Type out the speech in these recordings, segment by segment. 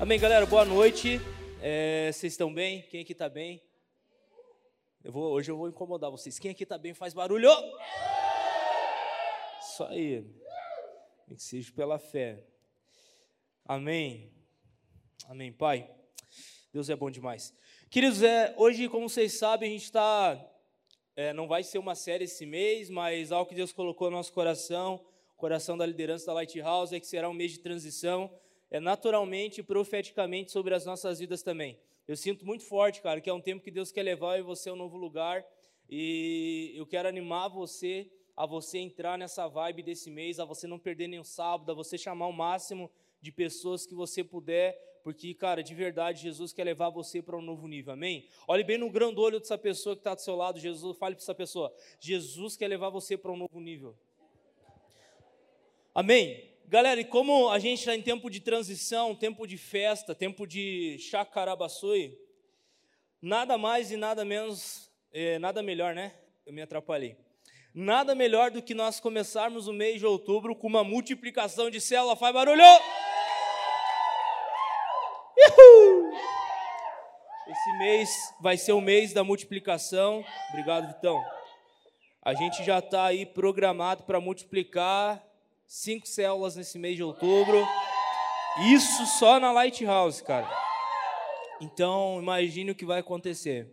Amém, galera. Boa noite. É, vocês estão bem? Quem aqui está bem? Eu vou, hoje eu vou incomodar vocês. Quem aqui está bem faz barulho? Isso aí. Que seja pela fé. Amém. Amém, Pai. Deus é bom demais. Queridos, é, hoje, como vocês sabem, a gente está. É, não vai ser uma série esse mês, mas algo que Deus colocou no nosso coração, coração da liderança da Lighthouse, é que será um mês de transição é naturalmente e profeticamente sobre as nossas vidas também. Eu sinto muito forte, cara, que é um tempo que Deus quer levar eu e você a um novo lugar. E eu quero animar você a você entrar nessa vibe desse mês, a você não perder nenhum sábado, a você chamar o máximo de pessoas que você puder, porque, cara, de verdade, Jesus quer levar você para um novo nível, amém? Olhe bem no grande olho dessa pessoa que está do seu lado, Jesus, fale para essa pessoa, Jesus quer levar você para um novo nível. Amém? Galera, e como a gente está em tempo de transição, tempo de festa, tempo de chacarabaçui, nada mais e nada menos, é, nada melhor, né? Eu me atrapalhei. Nada melhor do que nós começarmos o mês de outubro com uma multiplicação de célula. Faz barulho! Esse mês vai ser o mês da multiplicação. Obrigado, Vitão. A gente já está aí programado para multiplicar cinco células nesse mês de outubro. Isso só na Lighthouse, cara. Então, imagine o que vai acontecer.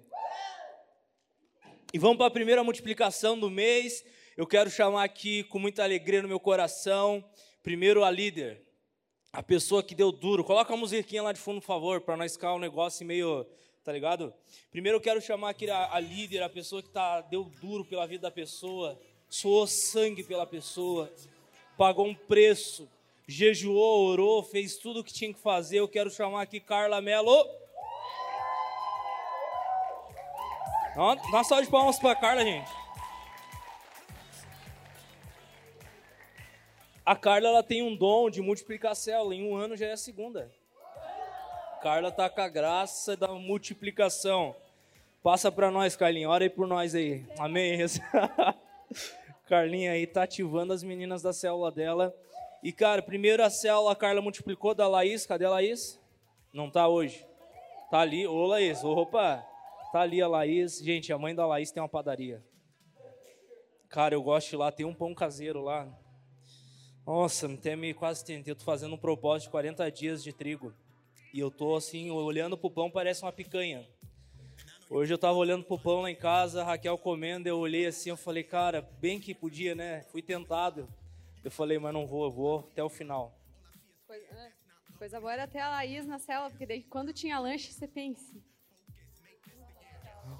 E vamos para a primeira multiplicação do mês. Eu quero chamar aqui com muita alegria no meu coração, primeiro a líder, a pessoa que deu duro. Coloca a musiquinha lá de fundo, por favor, para nós ficar um negócio meio, tá ligado? Primeiro eu quero chamar aqui a, a líder, a pessoa que tá, deu duro pela vida da pessoa, suou sangue pela pessoa, pagou um preço, jejuou, orou, fez tudo o que tinha que fazer. Eu quero chamar aqui Carla Mello. Dá salva de palmas para Carla, gente. A Carla ela tem um dom de multiplicar célula. Em um ano já é a segunda. Carla tá com a graça da multiplicação. Passa para nós, Carlinha. Ora aí por nós aí. Amém. Carlinha aí tá ativando as meninas da célula dela. E, cara, primeiro a célula a Carla multiplicou da Laís. Cadê a Laís? Não tá hoje. Tá ali. Ô, Laís. Opa. Tá ali a Laís. Gente, a mãe da Laís tem uma padaria. Cara, eu gosto de lá. Tem um pão caseiro lá. Nossa, até me quase tentei. Eu tô fazendo um propósito de 40 dias de trigo. E eu tô assim, olhando pro pão, parece uma picanha. Hoje eu tava olhando pro pão lá em casa, Raquel comendo, eu olhei assim, eu falei, cara, bem que podia, né? Fui tentado. Eu falei, mas não vou, eu vou até o final. Coisa, é, coisa boa era até a Laís na célula, porque daí quando tinha lanche, você pensa.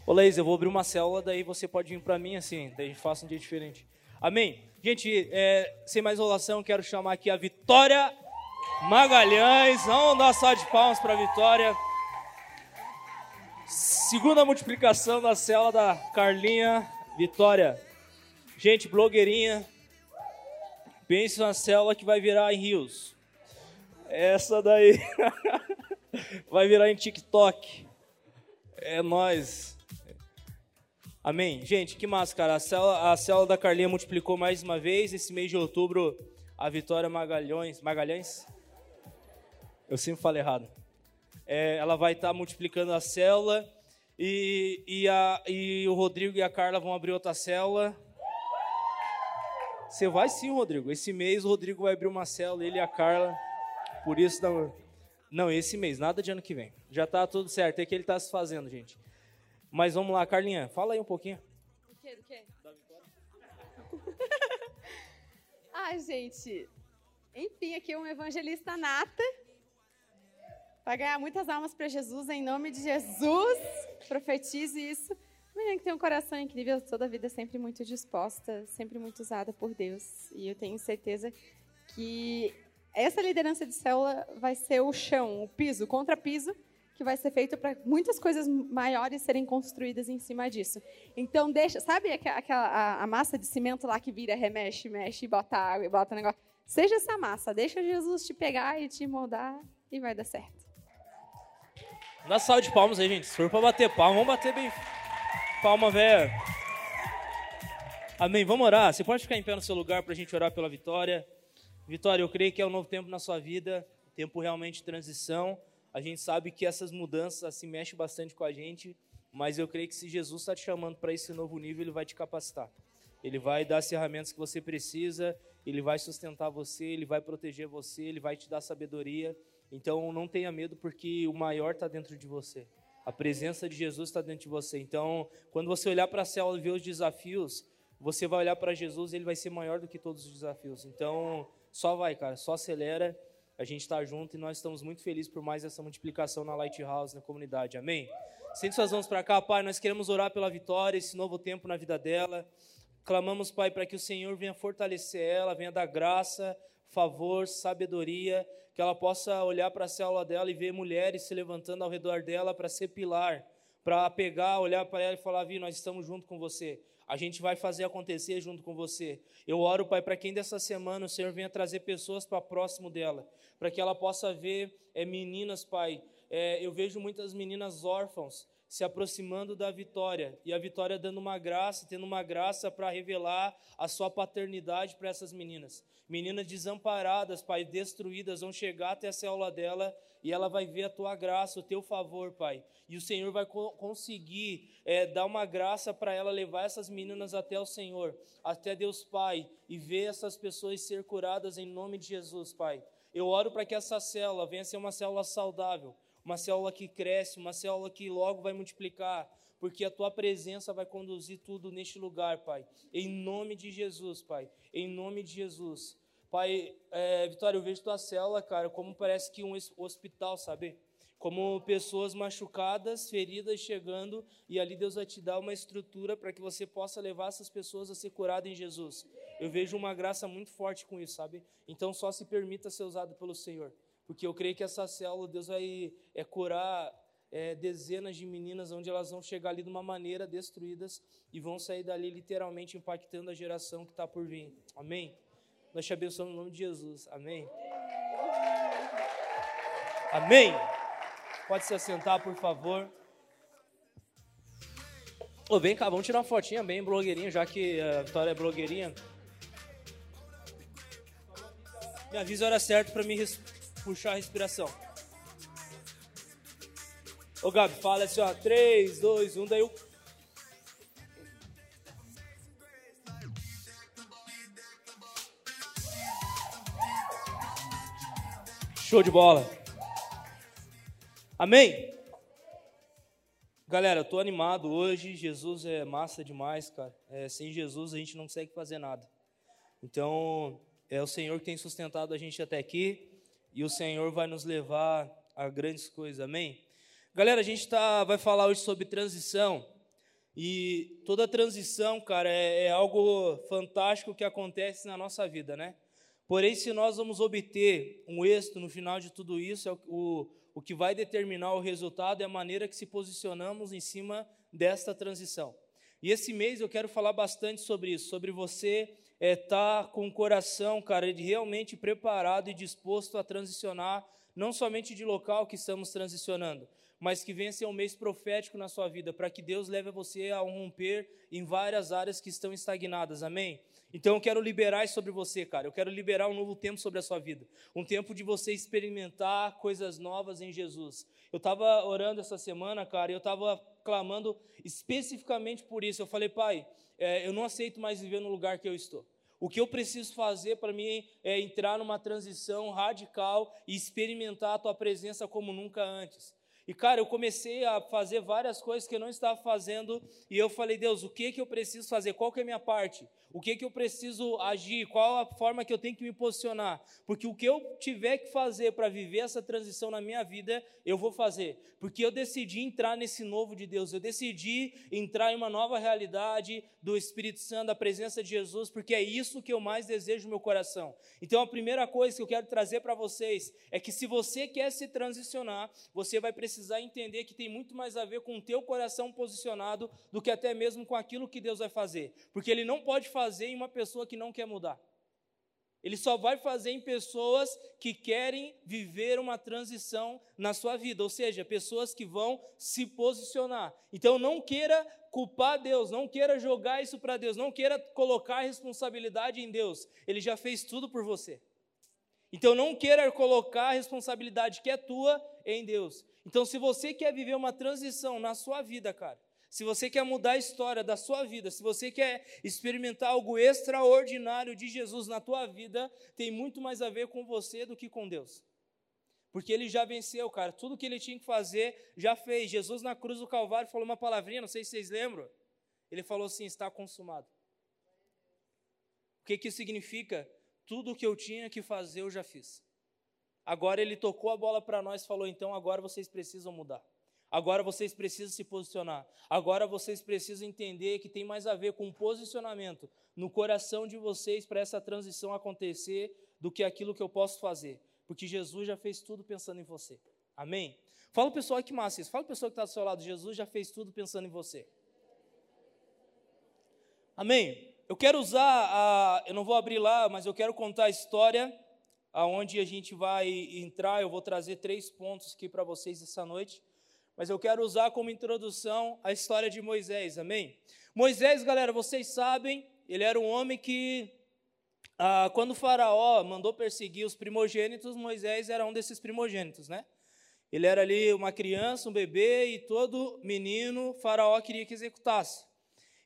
Ô Laís, eu vou abrir uma célula, daí você pode vir para mim assim, daí a gente faça um dia diferente. Amém? Gente, é, sem mais enrolação, quero chamar aqui a Vitória Magalhães. Vamos dar só de palmas para a Vitória. Segunda multiplicação da célula da Carlinha Vitória. Gente, blogueirinha. Pense na célula que vai virar em Rios. Essa daí vai virar em TikTok. É nós. Amém. Gente, que massa, cara. A célula, a célula da Carlinha multiplicou mais uma vez. Esse mês de outubro, a Vitória Magalhães. Magalhães? Eu sempre falo errado. É, ela vai estar tá multiplicando a célula e, e, a, e o Rodrigo e a Carla vão abrir outra célula. Você vai sim, Rodrigo. Esse mês o Rodrigo vai abrir uma célula, ele e a Carla. Por isso não. Não, esse mês, nada de ano que vem. Já está tudo certo, é que ele está se fazendo, gente. Mas vamos lá, Carlinha, fala aí um pouquinho. Do quê? Do quê? ah, gente. Enfim, aqui um evangelista nata Vai ganhar muitas almas para Jesus, em nome de Jesus. Profetize isso. Menina que tem um coração incrível, toda a vida sempre muito disposta, sempre muito usada por Deus. E eu tenho certeza que essa liderança de célula vai ser o chão, o piso, o contrapiso, que vai ser feito para muitas coisas maiores serem construídas em cima disso. Então, deixa, sabe aquela a, a massa de cimento lá que vira, remexe, mexe, bota água e bota negócio? Seja essa massa, deixa Jesus te pegar e te moldar e vai dar certo. Dá salve de palmas aí, gente. Se for pra bater palma, vamos bater bem. Palma, velho. Amém. Vamos orar. Você pode ficar em pé no seu lugar pra gente orar pela vitória. Vitória, eu creio que é um novo tempo na sua vida, tempo realmente de transição. A gente sabe que essas mudanças assim mexem bastante com a gente, mas eu creio que se Jesus está te chamando para esse novo nível, ele vai te capacitar. Ele vai dar as ferramentas que você precisa, ele vai sustentar você, ele vai proteger você, ele vai te dar sabedoria. Então não tenha medo, porque o maior está dentro de você. A presença de Jesus está dentro de você. Então, quando você olhar para a célula e ver os desafios, você vai olhar para Jesus e ele vai ser maior do que todos os desafios. Então, só vai, cara, só acelera. A gente está junto e nós estamos muito felizes por mais essa multiplicação na Lighthouse, na comunidade. Amém? Sente suas mãos para cá, Pai. Nós queremos orar pela vitória, esse novo tempo na vida dela. Clamamos, Pai, para que o Senhor venha fortalecer ela, venha dar graça, favor, sabedoria, que ela possa olhar para a célula dela e ver mulheres se levantando ao redor dela para ser pilar, para pegar, olhar para ela e falar: Vi, nós estamos junto com você. A gente vai fazer acontecer junto com você. Eu oro, Pai, para quem dessa semana o Senhor venha trazer pessoas para próximo dela, para que ela possa ver é, meninas, Pai. É, eu vejo muitas meninas órfãos se aproximando da vitória e a vitória dando uma graça, tendo uma graça para revelar a sua paternidade para essas meninas. Meninas desamparadas, Pai, destruídas, vão chegar até a célula dela e ela vai ver a tua graça, o teu favor, Pai. E o Senhor vai co conseguir é, dar uma graça para ela levar essas meninas até o Senhor, até Deus Pai, e ver essas pessoas ser curadas em nome de Jesus, Pai. Eu oro para que essa célula venha ser uma célula saudável, uma célula que cresce, uma célula que logo vai multiplicar, porque a tua presença vai conduzir tudo neste lugar, Pai. Em nome de Jesus, Pai. Em nome de Jesus. Pai, é, Vitória, eu vejo tua célula, cara, como parece que um hospital, sabe? Como pessoas machucadas, feridas chegando, e ali Deus vai te dar uma estrutura para que você possa levar essas pessoas a ser curadas em Jesus. Eu vejo uma graça muito forte com isso, sabe? Então só se permita ser usado pelo Senhor. Porque eu creio que essa célula, Deus vai é, curar é, dezenas de meninas, onde elas vão chegar ali de uma maneira destruídas e vão sair dali literalmente impactando a geração que está por vir. Amém? Nós te abençoamos no nome de Jesus. Amém. Amém. Pode se assentar, por favor. Ô, vem cá, vamos tirar uma fotinha bem blogueirinha, já que a Vitória é blogueirinha. Me avisa a hora certa para me. Puxar a respiração. Ô, Gabi, fala assim, ó. 3, 2, 1, daí eu Show de bola. Amém? Galera, eu tô animado hoje. Jesus é massa demais, cara. É, sem Jesus a gente não consegue fazer nada. Então, é o Senhor que tem sustentado a gente até aqui e o Senhor vai nos levar a grandes coisas. Amém? Galera, a gente tá, vai falar hoje sobre transição. E toda transição, cara, é, é algo fantástico que acontece na nossa vida, né? Porém, se nós vamos obter um êxito no final de tudo isso, é o, o, o que vai determinar o resultado é a maneira que se posicionamos em cima desta transição. E esse mês eu quero falar bastante sobre isso, sobre você estar é, tá com o coração, cara, realmente preparado e disposto a transicionar, não somente de local que estamos transicionando, mas que venha ser um mês profético na sua vida, para que Deus leve você a romper em várias áreas que estão estagnadas, amém? Então eu quero liberar sobre você, cara. Eu quero liberar um novo tempo sobre a sua vida. Um tempo de você experimentar coisas novas em Jesus. Eu estava orando essa semana, cara, e eu estava clamando especificamente por isso. Eu falei, pai, é, eu não aceito mais viver no lugar que eu estou. O que eu preciso fazer para mim é entrar numa transição radical e experimentar a tua presença como nunca antes. E, cara, eu comecei a fazer várias coisas que eu não estava fazendo, e eu falei, Deus, o que, que eu preciso fazer? Qual que é a minha parte? O que, que eu preciso agir? Qual a forma que eu tenho que me posicionar? Porque o que eu tiver que fazer para viver essa transição na minha vida, eu vou fazer. Porque eu decidi entrar nesse novo de Deus, eu decidi entrar em uma nova realidade do Espírito Santo, da presença de Jesus, porque é isso que eu mais desejo no meu coração. Então, a primeira coisa que eu quero trazer para vocês é que se você quer se transicionar, você vai precisar precisar entender que tem muito mais a ver com o teu coração posicionado do que até mesmo com aquilo que Deus vai fazer. Porque Ele não pode fazer em uma pessoa que não quer mudar. Ele só vai fazer em pessoas que querem viver uma transição na sua vida, ou seja, pessoas que vão se posicionar. Então não queira culpar Deus, não queira jogar isso para Deus, não queira colocar a responsabilidade em Deus. Ele já fez tudo por você. Então não queira colocar a responsabilidade que é tua em Deus. Então se você quer viver uma transição na sua vida, cara, se você quer mudar a história da sua vida, se você quer experimentar algo extraordinário de Jesus na tua vida, tem muito mais a ver com você do que com Deus. Porque ele já venceu, cara. Tudo que ele tinha que fazer, já fez. Jesus na cruz do Calvário falou uma palavrinha, não sei se vocês lembram. Ele falou assim: está consumado. O que, que significa? Tudo o que eu tinha que fazer, eu já fiz. Agora ele tocou a bola para nós e falou: então agora vocês precisam mudar. Agora vocês precisam se posicionar. Agora vocês precisam entender que tem mais a ver com posicionamento no coração de vocês para essa transição acontecer do que aquilo que eu posso fazer. Porque Jesus já fez tudo pensando em você. Amém? Fala o pessoal que massa isso. Fala o pessoal que está do seu lado. Jesus já fez tudo pensando em você. Amém? Eu quero usar, a, eu não vou abrir lá, mas eu quero contar a história aonde a gente vai entrar. Eu vou trazer três pontos aqui para vocês essa noite mas eu quero usar como introdução a história de Moisés, amém? Moisés, galera, vocês sabem, ele era um homem que, ah, quando o Faraó mandou perseguir os primogênitos, Moisés era um desses primogênitos, né? Ele era ali uma criança, um bebê, e todo menino, Faraó queria que executasse.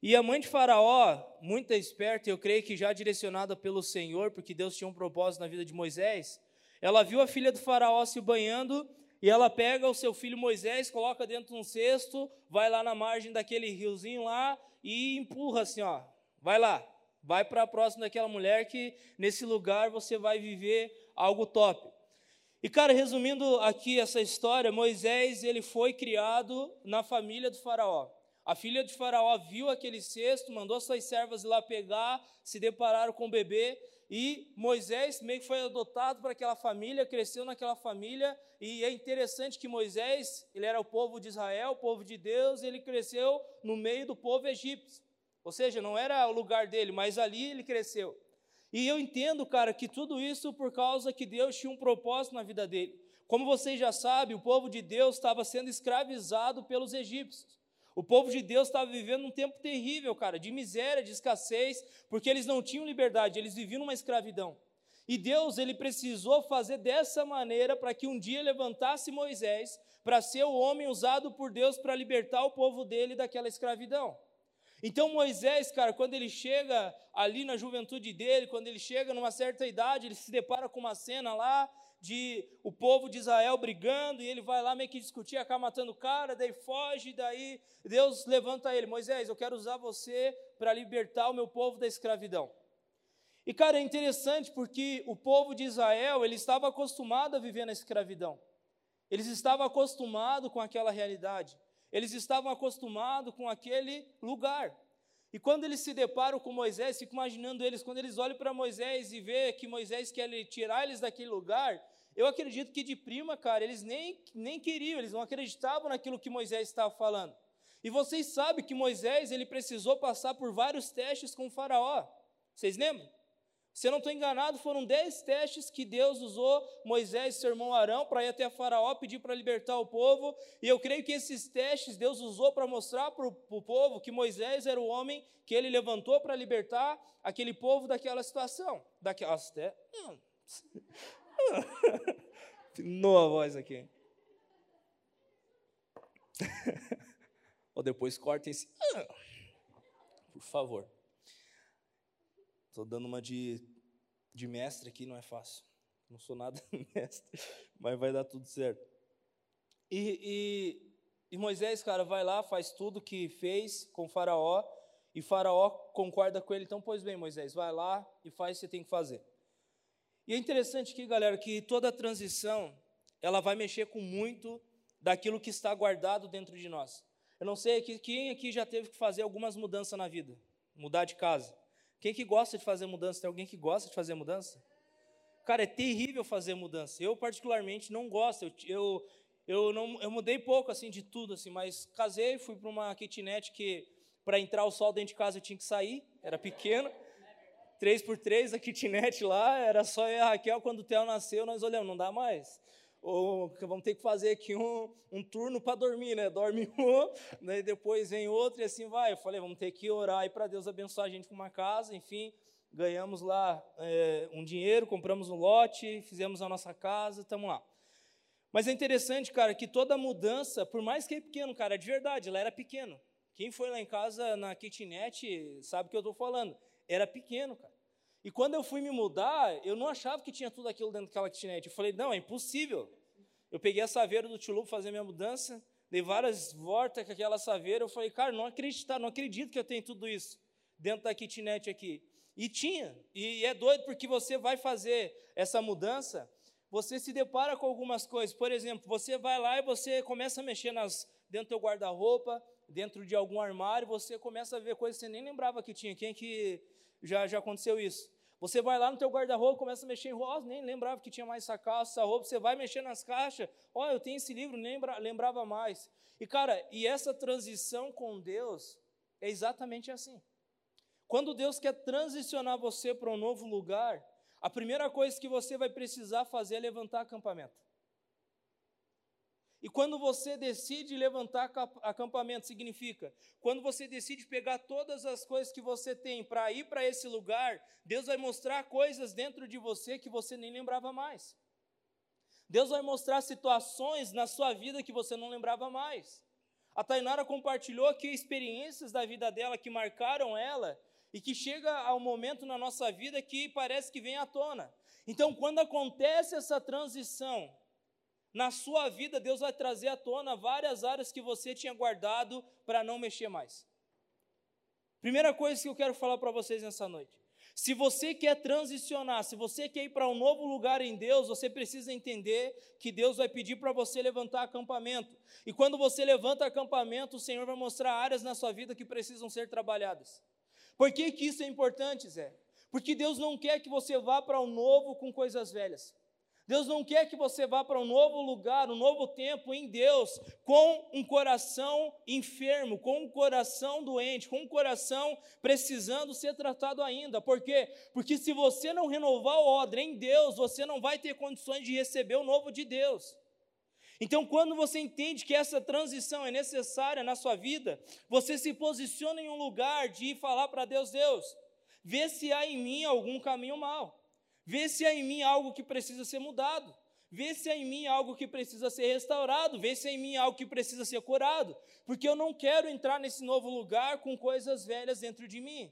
E a mãe de Faraó, muito esperta, eu creio que já direcionada pelo Senhor, porque Deus tinha um propósito na vida de Moisés, ela viu a filha do Faraó se banhando e ela pega o seu filho Moisés, coloca dentro de um cesto, vai lá na margem daquele riozinho lá e empurra assim, ó. Vai lá, vai para próximo daquela mulher que nesse lugar você vai viver algo top. E cara, resumindo aqui essa história, Moisés, ele foi criado na família do faraó. A filha de faraó viu aquele cesto, mandou suas servas ir lá pegar, se depararam com o bebê, e Moisés meio que foi adotado para aquela família, cresceu naquela família, e é interessante que Moisés, ele era o povo de Israel, o povo de Deus, ele cresceu no meio do povo egípcio. Ou seja, não era o lugar dele, mas ali ele cresceu. E eu entendo, cara, que tudo isso por causa que Deus tinha um propósito na vida dele. Como vocês já sabem, o povo de Deus estava sendo escravizado pelos egípcios. O povo de Deus estava vivendo um tempo terrível, cara, de miséria, de escassez, porque eles não tinham liberdade, eles viviam numa escravidão. E Deus, ele precisou fazer dessa maneira para que um dia levantasse Moisés para ser o homem usado por Deus para libertar o povo dele daquela escravidão. Então Moisés, cara, quando ele chega ali na juventude dele, quando ele chega numa certa idade, ele se depara com uma cena lá de o povo de Israel brigando, e ele vai lá meio que discutir, acaba matando o cara, daí foge, daí Deus levanta ele, Moisés, eu quero usar você para libertar o meu povo da escravidão. E cara, é interessante porque o povo de Israel, ele estava acostumado a viver na escravidão. Eles estavam acostumados com aquela realidade. Eles estavam acostumados com aquele lugar. E quando eles se deparam com Moisés, fico imaginando eles, quando eles olham para Moisés e vê que Moisés quer tirar eles daquele lugar, eu acredito que de prima, cara, eles nem, nem queriam, eles não acreditavam naquilo que Moisés estava falando. E vocês sabem que Moisés, ele precisou passar por vários testes com o faraó. Vocês lembram? Se eu não estou enganado, foram dez testes que Deus usou Moisés e seu irmão Arão para ir até Faraó pedir para libertar o povo. E eu creio que esses testes Deus usou para mostrar para o povo que Moisés era o homem que ele levantou para libertar aquele povo daquela situação. Daquelas te... Nova voz aqui. Ou depois cortem esse. Por favor. Estou dando uma de, de mestre aqui, não é fácil. Não sou nada mestre, mas vai dar tudo certo. E, e, e Moisés, cara, vai lá, faz tudo que fez com Faraó, e Faraó concorda com ele. Então, pois bem, Moisés, vai lá e faz o que você tem que fazer. E é interessante aqui, galera, que toda transição, ela vai mexer com muito daquilo que está guardado dentro de nós. Eu não sei quem aqui já teve que fazer algumas mudanças na vida, mudar de casa. Quem que gosta de fazer mudança? Tem alguém que gosta de fazer mudança? Cara, é terrível fazer mudança. Eu particularmente não gosto. Eu, eu, eu, não, eu mudei pouco assim de tudo assim, mas casei, fui para uma kitnet que para entrar o sol dentro de casa eu tinha que sair, era pequeno. 3 por 3 a kitnet lá, era só eu e a Raquel, quando o Theo nasceu, nós olhamos, não dá mais ou vamos ter que fazer aqui um, um turno para dormir, né? Dorme um, daí depois vem outro e assim vai. Eu falei, vamos ter que orar aí para Deus abençoar a gente com uma casa, enfim. ganhamos lá é, um dinheiro, compramos um lote, fizemos a nossa casa, estamos lá. Mas é interessante, cara, que toda mudança, por mais que é pequeno, cara, de verdade, ela era pequeno. Quem foi lá em casa na kitnet sabe o que eu estou falando. Era pequeno, cara. E quando eu fui me mudar, eu não achava que tinha tudo aquilo dentro daquela kitnet. Eu falei, não, é impossível. Eu peguei a saveira do tio Lu para fazer minha mudança, dei várias voltas com aquela saveira. Eu falei, cara, não acredito, não acredito que eu tenho tudo isso dentro da kitnet aqui. E tinha. E é doido porque você vai fazer essa mudança, você se depara com algumas coisas. Por exemplo, você vai lá e você começa a mexer nas, dentro do teu guarda-roupa, dentro de algum armário, você começa a ver coisas que você nem lembrava que tinha. Quem é que já, já aconteceu isso? Você vai lá no teu guarda-roupa, começa a mexer em rosa, nem lembrava que tinha mais essa calça, essa roupa. Você vai mexer nas caixas, oh, eu tenho esse livro, nem lembrava mais. E cara, e essa transição com Deus é exatamente assim. Quando Deus quer transicionar você para um novo lugar, a primeira coisa que você vai precisar fazer é levantar acampamento. E quando você decide levantar acampamento, significa, quando você decide pegar todas as coisas que você tem para ir para esse lugar, Deus vai mostrar coisas dentro de você que você nem lembrava mais. Deus vai mostrar situações na sua vida que você não lembrava mais. A Tainara compartilhou aqui experiências da vida dela que marcaram ela e que chega ao momento na nossa vida que parece que vem à tona. Então, quando acontece essa transição, na sua vida, Deus vai trazer à tona várias áreas que você tinha guardado para não mexer mais. Primeira coisa que eu quero falar para vocês nessa noite. Se você quer transicionar, se você quer ir para um novo lugar em Deus, você precisa entender que Deus vai pedir para você levantar acampamento. E quando você levanta acampamento, o Senhor vai mostrar áreas na sua vida que precisam ser trabalhadas. Por que, que isso é importante, Zé? Porque Deus não quer que você vá para o novo com coisas velhas. Deus não quer que você vá para um novo lugar, um novo tempo em Deus, com um coração enfermo, com um coração doente, com um coração precisando ser tratado ainda. Por quê? Porque se você não renovar o ordem em Deus, você não vai ter condições de receber o novo de Deus. Então, quando você entende que essa transição é necessária na sua vida, você se posiciona em um lugar de falar para Deus: Deus, vê se há em mim algum caminho mal. Vê se há em mim algo que precisa ser mudado. Vê se há em mim algo que precisa ser restaurado. Vê se há em mim algo que precisa ser curado. Porque eu não quero entrar nesse novo lugar com coisas velhas dentro de mim.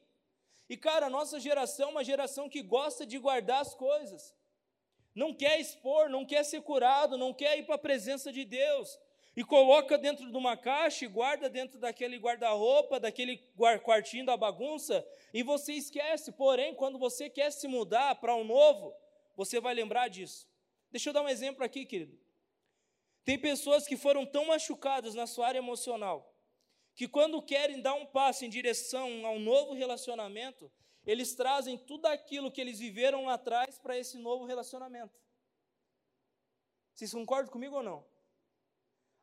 E, cara, a nossa geração é uma geração que gosta de guardar as coisas. Não quer expor, não quer ser curado, não quer ir para a presença de Deus e coloca dentro de uma caixa e guarda dentro daquele guarda-roupa, daquele quartinho da bagunça, e você esquece. Porém, quando você quer se mudar para um novo, você vai lembrar disso. Deixa eu dar um exemplo aqui, querido. Tem pessoas que foram tão machucadas na sua área emocional, que quando querem dar um passo em direção a um novo relacionamento, eles trazem tudo aquilo que eles viveram lá atrás para esse novo relacionamento. Vocês concordam comigo ou não?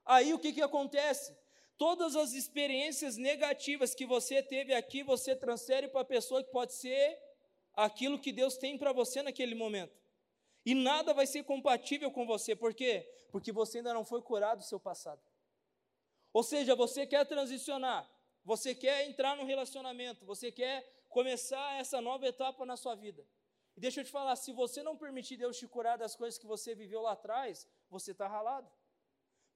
Aí o que, que acontece? Todas as experiências negativas que você teve aqui, você transfere para a pessoa que pode ser aquilo que Deus tem para você naquele momento. E nada vai ser compatível com você, por quê? Porque você ainda não foi curado do seu passado. Ou seja, você quer transicionar, você quer entrar num relacionamento, você quer começar essa nova etapa na sua vida. E deixa eu te falar, se você não permitir Deus te curar das coisas que você viveu lá atrás, você está ralado.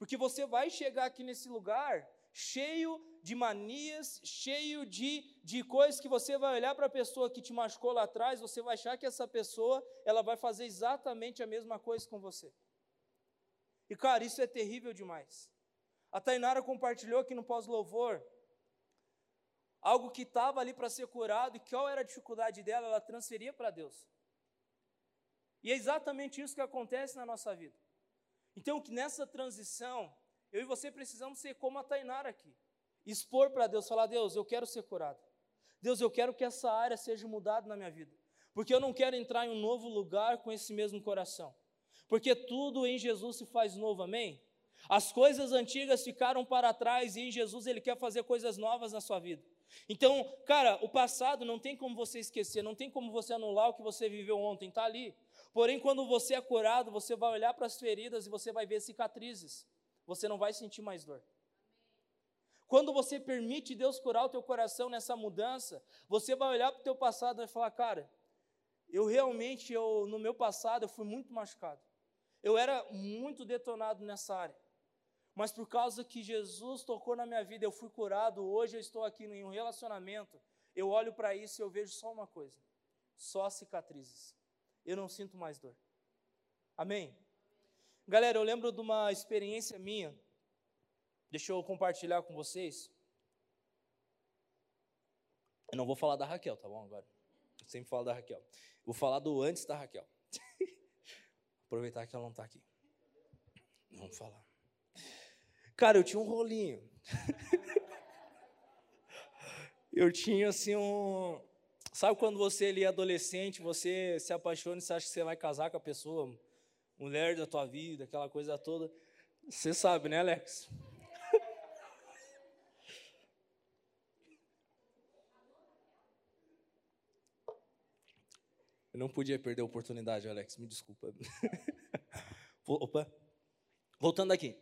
Porque você vai chegar aqui nesse lugar cheio de manias, cheio de, de coisas que você vai olhar para a pessoa que te machucou lá atrás, você vai achar que essa pessoa ela vai fazer exatamente a mesma coisa com você. E cara, isso é terrível demais. A Tainara compartilhou aqui no pós-louvor algo que estava ali para ser curado e qual era a dificuldade dela, ela transferia para Deus. E é exatamente isso que acontece na nossa vida. Então, que nessa transição, eu e você precisamos ser como a Tainara aqui. Expor para Deus, falar: Deus, eu quero ser curado. Deus, eu quero que essa área seja mudada na minha vida. Porque eu não quero entrar em um novo lugar com esse mesmo coração. Porque tudo em Jesus se faz novo, amém? As coisas antigas ficaram para trás e em Jesus Ele quer fazer coisas novas na sua vida. Então, cara, o passado não tem como você esquecer, não tem como você anular o que você viveu ontem, está ali. Porém, quando você é curado, você vai olhar para as feridas e você vai ver cicatrizes. Você não vai sentir mais dor. Quando você permite Deus curar o teu coração nessa mudança, você vai olhar para o teu passado e falar, cara, eu realmente, eu, no meu passado, eu fui muito machucado. Eu era muito detonado nessa área. Mas por causa que Jesus tocou na minha vida, eu fui curado, hoje eu estou aqui em um relacionamento, eu olho para isso e eu vejo só uma coisa: só cicatrizes. Eu não sinto mais dor. Amém? Galera, eu lembro de uma experiência minha, deixa eu compartilhar com vocês. Eu não vou falar da Raquel, tá bom? Agora. Eu sempre falo da Raquel. Vou falar do antes da Raquel. Aproveitar que ela não está aqui. Vamos falar. Cara, eu tinha um rolinho. eu tinha assim um. Sabe quando você ali é adolescente, você se apaixona e você acha que você vai casar com a pessoa, mulher da tua vida, aquela coisa toda. Você sabe, né, Alex? Eu não podia perder a oportunidade, Alex, me desculpa. Opa. Voltando aqui.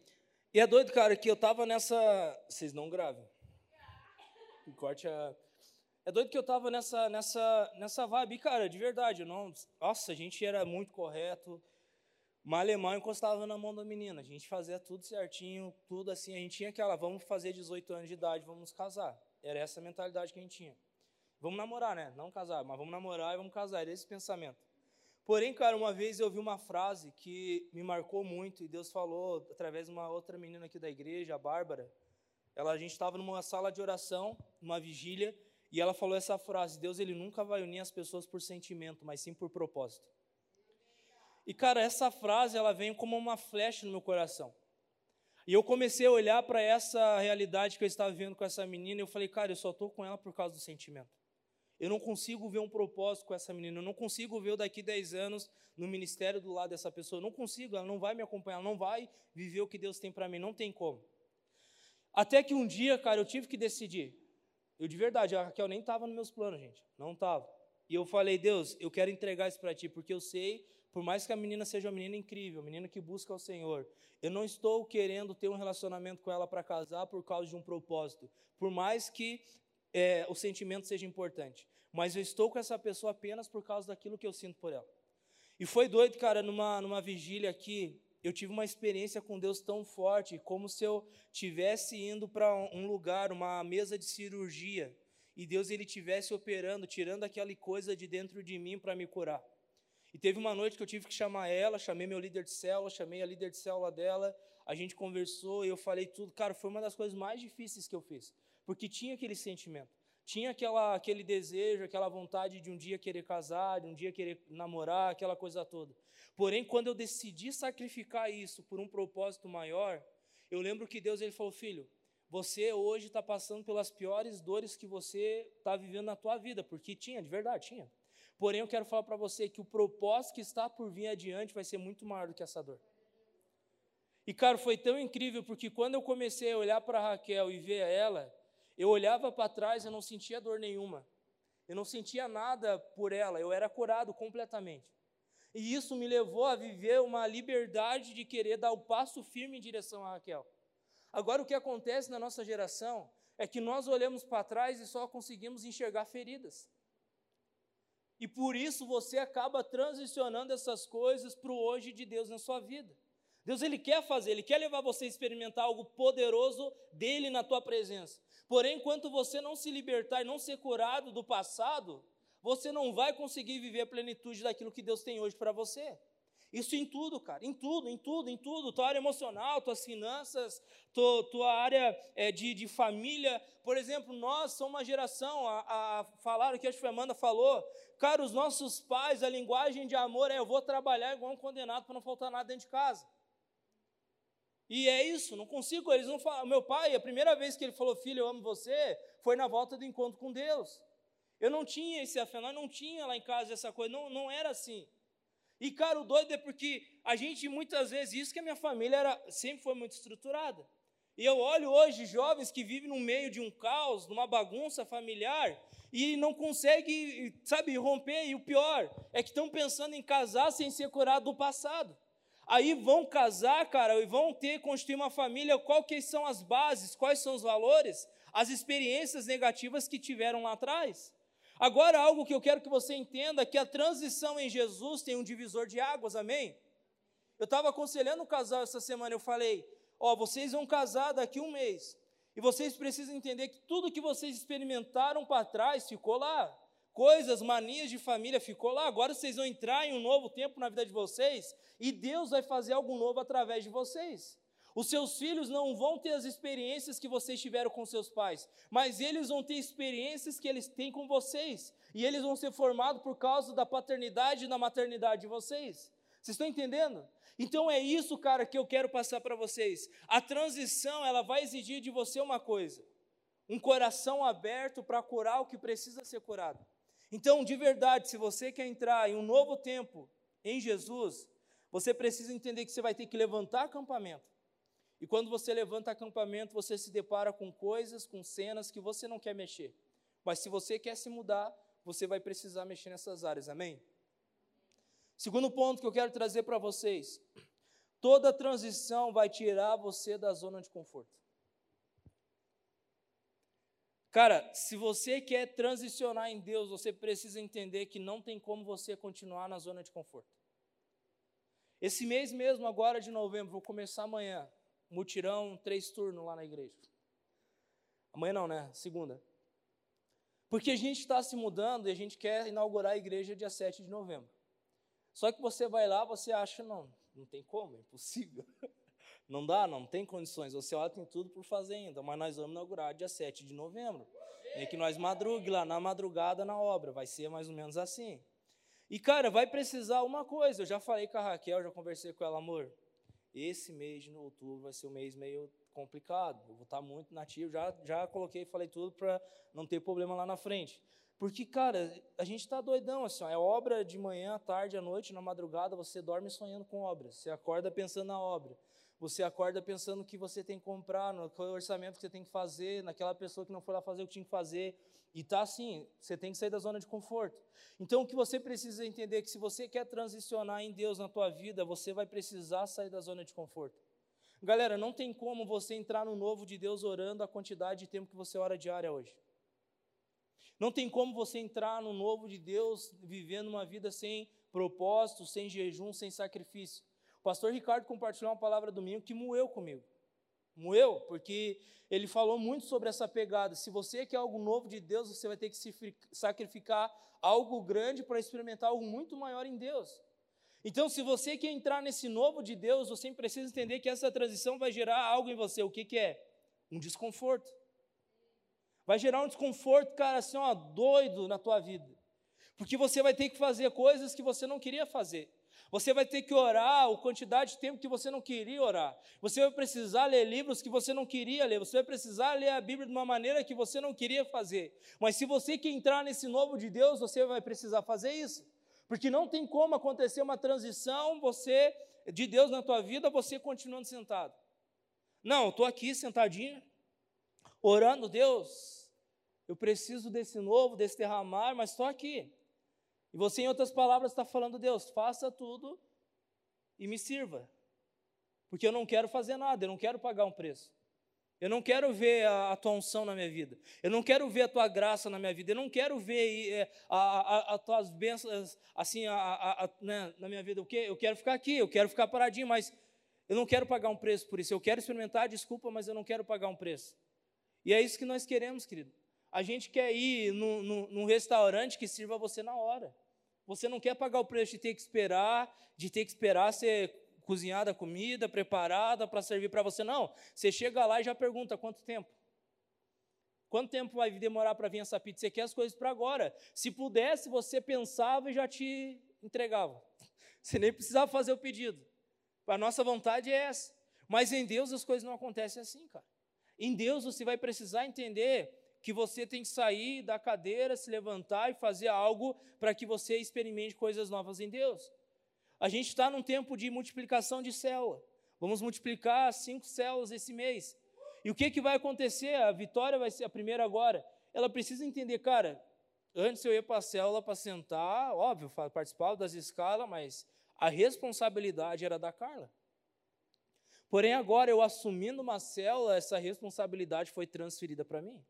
E é doido, cara, que eu tava nessa. Vocês não gravam. Corte a. É doido que eu tava nessa, nessa, nessa vibe. Cara, de verdade, não. Nossa, a gente era muito correto. Malemão encostava na mão da menina. A gente fazia tudo certinho, tudo assim. A gente tinha aquela, vamos fazer 18 anos de idade, vamos nos casar. Era essa a mentalidade que a gente tinha. Vamos namorar, né? Não casar, mas vamos namorar e vamos casar. Era esse pensamento. Porém, cara, uma vez eu vi uma frase que me marcou muito e Deus falou através de uma outra menina aqui da igreja, a Bárbara. Ela, a gente estava numa sala de oração, numa vigília, e ela falou essa frase: Deus ele nunca vai unir as pessoas por sentimento, mas sim por propósito. E cara, essa frase ela vem como uma flecha no meu coração. E eu comecei a olhar para essa realidade que eu estava vivendo com essa menina e eu falei, cara, eu só estou com ela por causa do sentimento. Eu não consigo ver um propósito com essa menina. Eu não consigo ver eu daqui 10 anos no ministério do lado dessa pessoa. Eu não consigo, ela não vai me acompanhar, ela não vai viver o que Deus tem para mim. Não tem como. Até que um dia, cara, eu tive que decidir. Eu de verdade, a Raquel nem estava nos meus planos, gente. Não estava. E eu falei, Deus, eu quero entregar isso para ti, porque eu sei, por mais que a menina seja uma menina incrível, uma menina que busca o Senhor, eu não estou querendo ter um relacionamento com ela para casar por causa de um propósito. Por mais que é, o sentimento seja importante. Mas eu estou com essa pessoa apenas por causa daquilo que eu sinto por ela. E foi doido, cara, numa, numa vigília aqui, eu tive uma experiência com Deus tão forte, como se eu tivesse indo para um lugar, uma mesa de cirurgia, e Deus ele tivesse operando, tirando aquela coisa de dentro de mim para me curar. E teve uma noite que eu tive que chamar ela, chamei meu líder de célula, chamei a líder de célula dela, a gente conversou e eu falei tudo. Cara, foi uma das coisas mais difíceis que eu fiz porque tinha aquele sentimento, tinha aquela, aquele desejo, aquela vontade de um dia querer casar, de um dia querer namorar, aquela coisa toda. Porém, quando eu decidi sacrificar isso por um propósito maior, eu lembro que Deus ele falou, filho, você hoje está passando pelas piores dores que você está vivendo na tua vida, porque tinha, de verdade, tinha. Porém, eu quero falar para você que o propósito que está por vir adiante vai ser muito maior do que essa dor. E, cara, foi tão incrível, porque quando eu comecei a olhar para Raquel e ver ela, eu olhava para trás e não sentia dor nenhuma. Eu não sentia nada por ela, eu era curado completamente. E isso me levou a viver uma liberdade de querer dar o passo firme em direção a Raquel. Agora, o que acontece na nossa geração é que nós olhamos para trás e só conseguimos enxergar feridas. E por isso você acaba transicionando essas coisas para o hoje de Deus na sua vida. Deus ele quer fazer, ele quer levar você a experimentar algo poderoso dele na tua presença. Porém, enquanto você não se libertar e não ser curado do passado, você não vai conseguir viver a plenitude daquilo que Deus tem hoje para você. Isso em tudo, cara, em tudo, em tudo, em tudo. Tua área emocional, tuas finanças, tua, tua área é, de, de família. Por exemplo, nós somos uma geração, a, a falaram que que a Amanda falou, cara, os nossos pais, a linguagem de amor é eu vou trabalhar igual um condenado para não faltar nada dentro de casa. E é isso, não consigo, eles não falam. Meu pai, a primeira vez que ele falou, filho, eu amo você, foi na volta do encontro com Deus. Eu não tinha esse afinal, não tinha lá em casa essa coisa, não, não era assim. E, cara, o doido é porque a gente, muitas vezes, isso que a minha família era, sempre foi muito estruturada. E eu olho hoje jovens que vivem no meio de um caos, numa bagunça familiar, e não conseguem, sabe, romper. E o pior é que estão pensando em casar sem ser curado do passado. Aí vão casar, cara, e vão ter, constituir uma família, que são as bases, quais são os valores, as experiências negativas que tiveram lá atrás. Agora, algo que eu quero que você entenda, que a transição em Jesus tem um divisor de águas, amém? Eu estava aconselhando um casal essa semana, eu falei, ó, vocês vão casar daqui um mês, e vocês precisam entender que tudo que vocês experimentaram para trás ficou lá coisas, manias de família ficou lá. Agora vocês vão entrar em um novo tempo na vida de vocês e Deus vai fazer algo novo através de vocês. Os seus filhos não vão ter as experiências que vocês tiveram com seus pais, mas eles vão ter experiências que eles têm com vocês, e eles vão ser formados por causa da paternidade e da maternidade de vocês. Vocês estão entendendo? Então é isso, cara, que eu quero passar para vocês. A transição, ela vai exigir de você uma coisa: um coração aberto para curar o que precisa ser curado. Então, de verdade, se você quer entrar em um novo tempo em Jesus, você precisa entender que você vai ter que levantar acampamento. E quando você levanta acampamento, você se depara com coisas, com cenas que você não quer mexer. Mas se você quer se mudar, você vai precisar mexer nessas áreas, amém? Segundo ponto que eu quero trazer para vocês: toda transição vai tirar você da zona de conforto. Cara, se você quer transicionar em Deus, você precisa entender que não tem como você continuar na zona de conforto. Esse mês mesmo, agora de novembro, vou começar amanhã, mutirão, três turnos lá na igreja. Amanhã não, né? Segunda. Porque a gente está se mudando e a gente quer inaugurar a igreja dia 7 de novembro. Só que você vai lá, você acha, não, não tem como, é impossível. Não dá, não tem condições. Você olha, tem tudo por fazer ainda, mas nós vamos inaugurar dia 7 de novembro. É que nós madrugue lá na madrugada na obra, vai ser mais ou menos assim. E cara, vai precisar uma coisa. Eu já falei com a Raquel, já conversei com ela, amor. Esse mês de outubro vai ser um mês meio complicado. Eu vou estar muito nativo. Já, já coloquei, falei tudo para não ter problema lá na frente. Porque, cara, a gente está doidão assim, ó, é obra de manhã, à tarde, à noite, na madrugada, você dorme sonhando com obra, você acorda pensando na obra. Você acorda pensando que você tem que comprar, no orçamento que você tem que fazer, naquela pessoa que não foi lá fazer o que tinha que fazer. E tá assim, você tem que sair da zona de conforto. Então o que você precisa entender é que se você quer transicionar em Deus na tua vida, você vai precisar sair da zona de conforto. Galera, não tem como você entrar no novo de Deus orando a quantidade de tempo que você ora diária hoje. Não tem como você entrar no novo de Deus vivendo uma vida sem propósito, sem jejum, sem sacrifício. Pastor Ricardo compartilhou uma palavra domingo que moeu comigo. Moeu, porque ele falou muito sobre essa pegada. Se você quer algo novo de Deus, você vai ter que se sacrificar algo grande para experimentar algo muito maior em Deus. Então, se você quer entrar nesse novo de Deus, você precisa entender que essa transição vai gerar algo em você. O que, que é? Um desconforto. Vai gerar um desconforto, cara, assim, ó, doido na tua vida. Porque você vai ter que fazer coisas que você não queria fazer. Você vai ter que orar a quantidade de tempo que você não queria orar. Você vai precisar ler livros que você não queria ler. Você vai precisar ler a Bíblia de uma maneira que você não queria fazer. Mas se você quer entrar nesse novo de Deus, você vai precisar fazer isso. Porque não tem como acontecer uma transição você de Deus na tua vida, você continuando sentado. Não, estou aqui sentadinho, orando, Deus, eu preciso desse novo, desse derramar, mas estou aqui. E você, em outras palavras, está falando, Deus, faça tudo e me sirva. Porque eu não quero fazer nada, eu não quero pagar um preço. Eu não quero ver a, a tua unção na minha vida. Eu não quero ver a tua graça na minha vida. Eu não quero ver é, as tuas bênçãos assim a, a, né, na minha vida. O quê? Eu quero ficar aqui, eu quero ficar paradinho, mas eu não quero pagar um preço por isso. Eu quero experimentar, desculpa, mas eu não quero pagar um preço. E é isso que nós queremos, querido. A gente quer ir num restaurante que sirva você na hora. Você não quer pagar o preço de ter que esperar, de ter que esperar ser cozinhada a comida, preparada para servir para você. Não. Você chega lá e já pergunta quanto tempo. Quanto tempo vai demorar para vir essa pizza? Você quer as coisas para agora. Se pudesse, você pensava e já te entregava. Você nem precisava fazer o pedido. A nossa vontade é essa. Mas em Deus as coisas não acontecem assim, cara. Em Deus você vai precisar entender que você tem que sair da cadeira, se levantar e fazer algo para que você experimente coisas novas em Deus. A gente está num tempo de multiplicação de célula. Vamos multiplicar cinco células esse mês. E o que, que vai acontecer? A Vitória vai ser a primeira agora. Ela precisa entender, cara, antes eu ia para a célula para sentar, óbvio, participava das escalas, mas a responsabilidade era da Carla. Porém, agora eu assumindo uma célula, essa responsabilidade foi transferida para mim.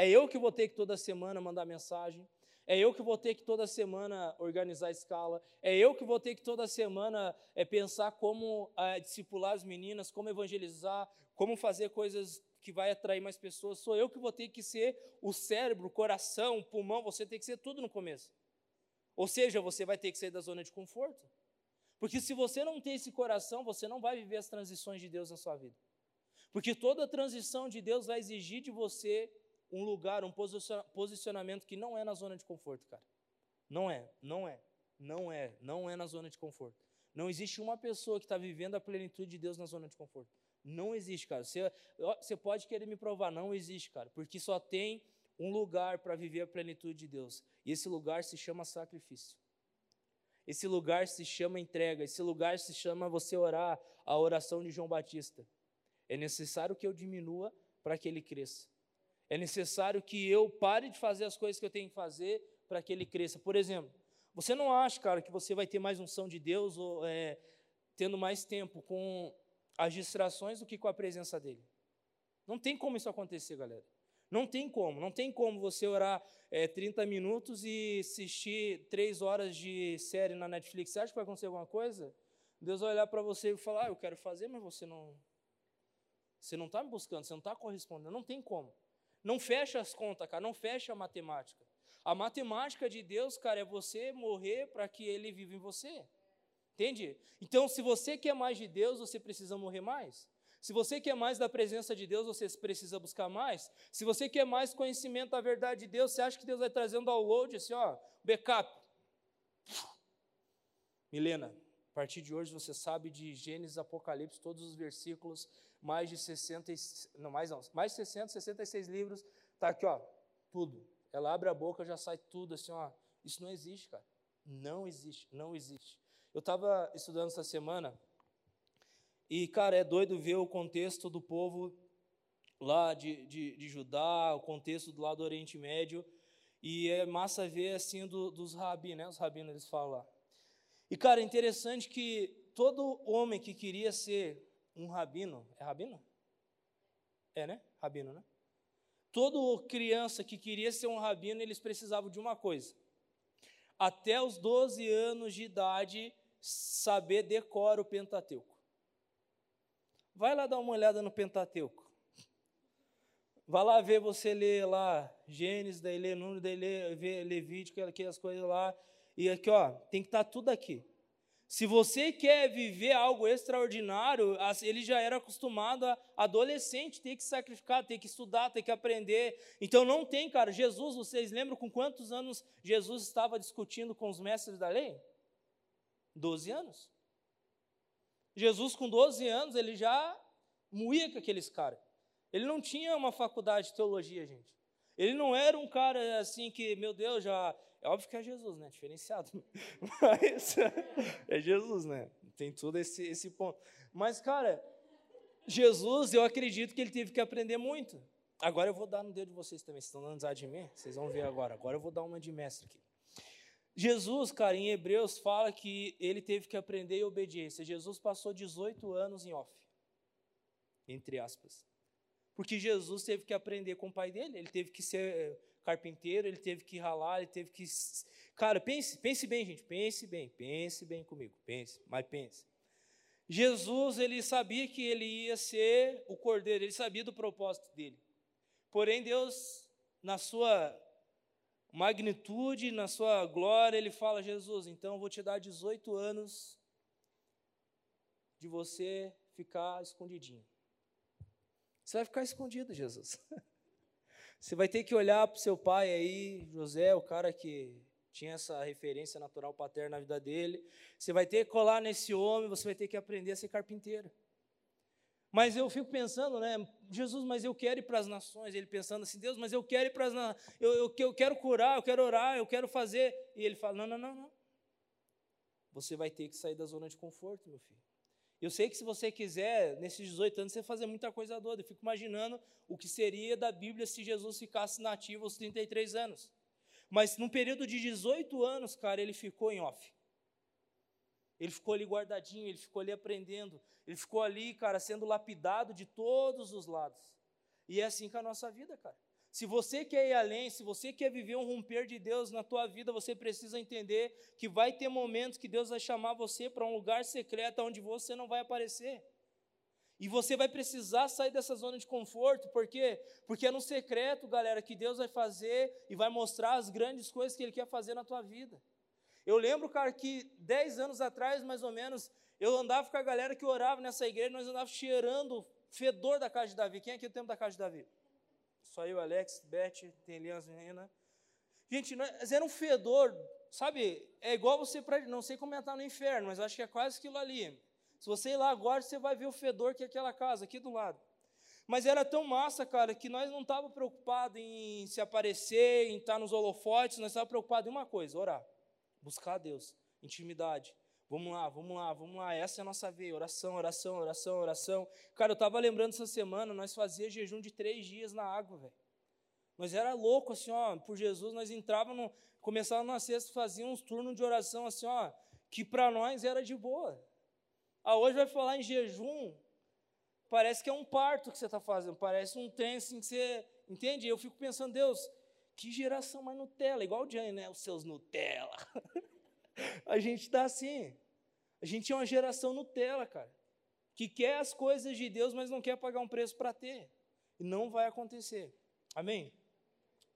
É eu que vou ter que toda semana mandar mensagem, é eu que vou ter que toda semana organizar a escala, é eu que vou ter que toda semana é, pensar como é, discipular as meninas, como evangelizar, como fazer coisas que vai atrair mais pessoas. Sou eu que vou ter que ser o cérebro, o coração, o pulmão, você tem que ser tudo no começo. Ou seja, você vai ter que sair da zona de conforto. Porque se você não tem esse coração, você não vai viver as transições de Deus na sua vida. Porque toda transição de Deus vai exigir de você um lugar, um posicionamento que não é na zona de conforto, cara. Não é, não é, não é, não é na zona de conforto. Não existe uma pessoa que está vivendo a plenitude de Deus na zona de conforto. Não existe, cara. Você, você pode querer me provar, não existe, cara. Porque só tem um lugar para viver a plenitude de Deus. E esse lugar se chama sacrifício. Esse lugar se chama entrega. Esse lugar se chama você orar a oração de João Batista. É necessário que eu diminua para que ele cresça. É necessário que eu pare de fazer as coisas que eu tenho que fazer para que ele cresça. Por exemplo, você não acha, cara, que você vai ter mais unção de Deus ou é, tendo mais tempo com as distrações do que com a presença dele? Não tem como isso acontecer, galera. Não tem como, não tem como você orar é, 30 minutos e assistir três horas de série na Netflix. Você acha que vai acontecer alguma coisa? Deus vai olhar para você e falar, ah, eu quero fazer, mas você não. Você não está me buscando, você não está correspondendo. Não tem como. Não fecha as contas, cara, não fecha a matemática. A matemática de Deus, cara, é você morrer para que Ele viva em você. Entende? Então, se você quer mais de Deus, você precisa morrer mais. Se você quer mais da presença de Deus, você precisa buscar mais. Se você quer mais conhecimento da verdade de Deus, você acha que Deus vai trazer um download assim, ó, backup. Milena, a partir de hoje você sabe de Gênesis, Apocalipse, todos os versículos, mais de 60, não mais não, mais de 60, 66 livros, tá aqui, ó, tudo. Ela abre a boca, já sai tudo assim, ó. Isso não existe, cara. Não existe, não existe. Eu estava estudando essa semana e, cara, é doido ver o contexto do povo lá de, de, de Judá, o contexto do lado do Oriente Médio. E é massa ver, assim, do, dos rabi, né? Os rabinos, eles falam lá. E, cara, é interessante que todo homem que queria ser um rabino, é rabino? É, né? Rabino, né? Toda criança que queria ser um rabino, eles precisavam de uma coisa. Até os 12 anos de idade, saber decora o Pentateuco. Vai lá dar uma olhada no Pentateuco. Vai lá ver você ler lá Gênesis, daí ler Número, daí ler Levítico, aquelas coisas lá. E aqui, ó, tem que estar tá tudo aqui. Se você quer viver algo extraordinário, ele já era acostumado a adolescente ter que sacrificar, ter que estudar, ter que aprender. Então não tem, cara. Jesus, vocês lembram com quantos anos Jesus estava discutindo com os mestres da lei? Doze anos. Jesus, com 12 anos, ele já moía com aqueles caras. Ele não tinha uma faculdade de teologia, gente. Ele não era um cara assim que, meu Deus, já. É óbvio que é Jesus, né? Diferenciado. Mas é Jesus, né? Tem todo esse, esse ponto. Mas, cara, Jesus, eu acredito que ele teve que aprender muito. Agora eu vou dar no dedo de vocês também. Vocês estão dando risada de mim? Vocês vão ver agora. Agora eu vou dar uma de mestre aqui. Jesus, cara, em Hebreus fala que ele teve que aprender obediência. Jesus passou 18 anos em off, entre aspas. Porque Jesus teve que aprender com o pai dele, ele teve que ser eh, carpinteiro, ele teve que ralar, ele teve que. Cara, pense, pense bem, gente, pense bem, pense bem comigo, pense, mas pense. Jesus, ele sabia que ele ia ser o cordeiro, ele sabia do propósito dele. Porém, Deus, na sua magnitude, na sua glória, ele fala: Jesus, então eu vou te dar 18 anos de você ficar escondidinho. Você vai ficar escondido, Jesus. Você vai ter que olhar para o seu pai aí, José, o cara que tinha essa referência natural paterna na vida dele. Você vai ter que colar nesse homem, você vai ter que aprender a ser carpinteiro. Mas eu fico pensando, né, Jesus, mas eu quero ir para as nações. Ele pensando assim, Deus, mas eu quero ir para as nações, eu, eu, eu quero curar, eu quero orar, eu quero fazer. E ele fala: não, não, não, não. Você vai ter que sair da zona de conforto, meu filho. Eu sei que se você quiser, nesses 18 anos, você fazer muita coisa doida. Eu fico imaginando o que seria da Bíblia se Jesus ficasse nativo aos 33 anos. Mas num período de 18 anos, cara, ele ficou em off. Ele ficou ali guardadinho, ele ficou ali aprendendo, ele ficou ali, cara, sendo lapidado de todos os lados. E é assim com a nossa vida, cara. Se você quer ir além, se você quer viver um romper de Deus na tua vida, você precisa entender que vai ter momentos que Deus vai chamar você para um lugar secreto onde você não vai aparecer. E você vai precisar sair dessa zona de conforto, por quê? Porque é no secreto, galera, que Deus vai fazer e vai mostrar as grandes coisas que Ele quer fazer na tua vida. Eu lembro, cara, que dez anos atrás, mais ou menos, eu andava com a galera que orava nessa igreja, nós andávamos cheirando fedor da casa de Davi. Quem é aqui é o tempo da casa de Davi? Só eu, Alex, Beth, tem Elias, Rena. Gente, nós, era um fedor, sabe? É igual você, pra, não sei como é estar no inferno, mas acho que é quase aquilo ali. Se você ir lá agora, você vai ver o fedor que é aquela casa, aqui do lado. Mas era tão massa, cara, que nós não estávamos preocupados em se aparecer, em estar nos holofotes, nós estávamos preocupados em uma coisa, orar. Buscar a Deus, intimidade. Vamos lá, vamos lá, vamos lá. Essa é a nossa veia. Oração, oração, oração, oração. Cara, eu estava lembrando essa semana, nós fazíamos jejum de três dias na água, velho. Nós era louco, assim, ó, por Jesus, nós entrávamos, começava na sexta, fazíamos uns turnos de oração, assim, ó, que para nós era de boa. Ah, hoje vai falar em jejum, parece que é um parto que você está fazendo, parece um trem assim que você, entende? Eu fico pensando, Deus, que geração mais Nutella, igual o Jane, né? Os seus Nutella. a gente está assim. A gente é uma geração Nutella, cara. Que quer as coisas de Deus, mas não quer pagar um preço para ter. E não vai acontecer. Amém?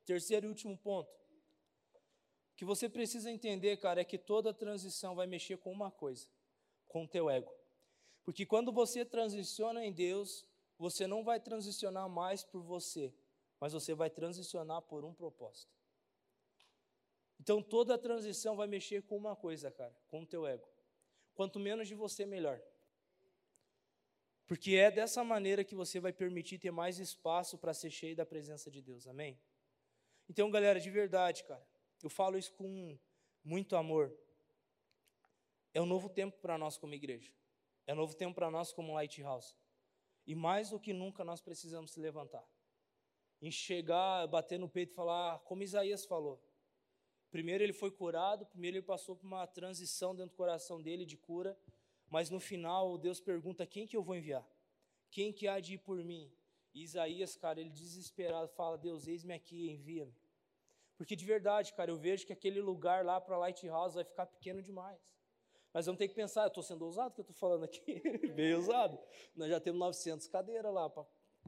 Terceiro e último ponto. O que você precisa entender, cara, é que toda transição vai mexer com uma coisa: com o teu ego. Porque quando você transiciona em Deus, você não vai transicionar mais por você, mas você vai transicionar por um propósito. Então toda a transição vai mexer com uma coisa, cara, com o teu ego. Quanto menos de você, melhor. Porque é dessa maneira que você vai permitir ter mais espaço para ser cheio da presença de Deus. Amém? Então, galera, de verdade, cara, eu falo isso com muito amor. É um novo tempo para nós como igreja. É um novo tempo para nós como Lighthouse. E mais do que nunca nós precisamos se levantar enxergar, bater no peito e falar, como Isaías falou. Primeiro ele foi curado, primeiro ele passou por uma transição dentro do coração dele de cura, mas no final Deus pergunta: quem que eu vou enviar? Quem que há de ir por mim? E Isaías, cara, ele desesperado fala: Deus, eis-me aqui, envia-me. Porque de verdade, cara, eu vejo que aquele lugar lá para Lighthouse vai ficar pequeno demais. Nós vamos ter que pensar, eu estou sendo ousado que eu estou falando aqui, bem ousado. Nós já temos 900 cadeiras lá para